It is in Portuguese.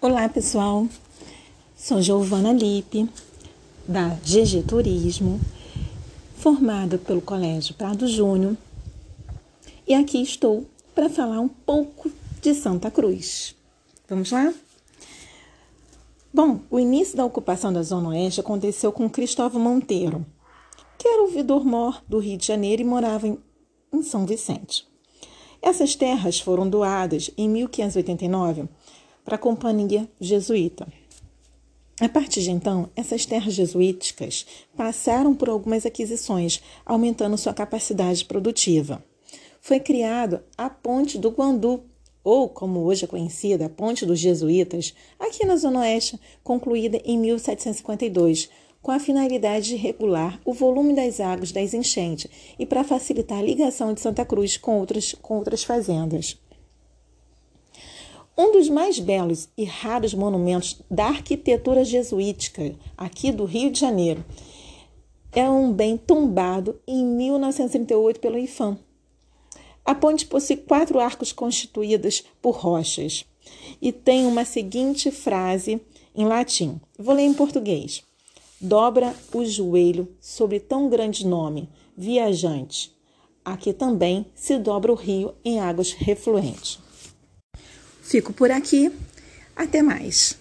Olá, pessoal. Sou Giovana Lipe, da GG Turismo, formada pelo Colégio Prado Júnior, e aqui estou para falar um pouco de Santa Cruz. Vamos lá? Bom, o início da ocupação da Zona Oeste aconteceu com Cristóvão Monteiro, que era ouvidor-mor do Rio de Janeiro e morava em, em São Vicente. Essas terras foram doadas em 1589 para a Companhia Jesuíta. A partir de então, essas terras jesuíticas passaram por algumas aquisições, aumentando sua capacidade produtiva. Foi criado a Ponte do Guandu, ou como hoje é conhecida, a Ponte dos Jesuítas, aqui na Zona Oeste, concluída em 1752, com a finalidade de regular o volume das águas das enchentes e para facilitar a ligação de Santa Cruz com outras, com outras fazendas. Um dos mais belos e raros monumentos da arquitetura jesuítica aqui do Rio de Janeiro é um bem tombado em 1938 pelo IFAM. A ponte possui quatro arcos constituídos por rochas e tem uma seguinte frase em latim. Vou ler em português. Dobra o joelho sobre tão grande nome, viajante. Aqui também se dobra o rio em águas refluentes. Fico por aqui. Até mais.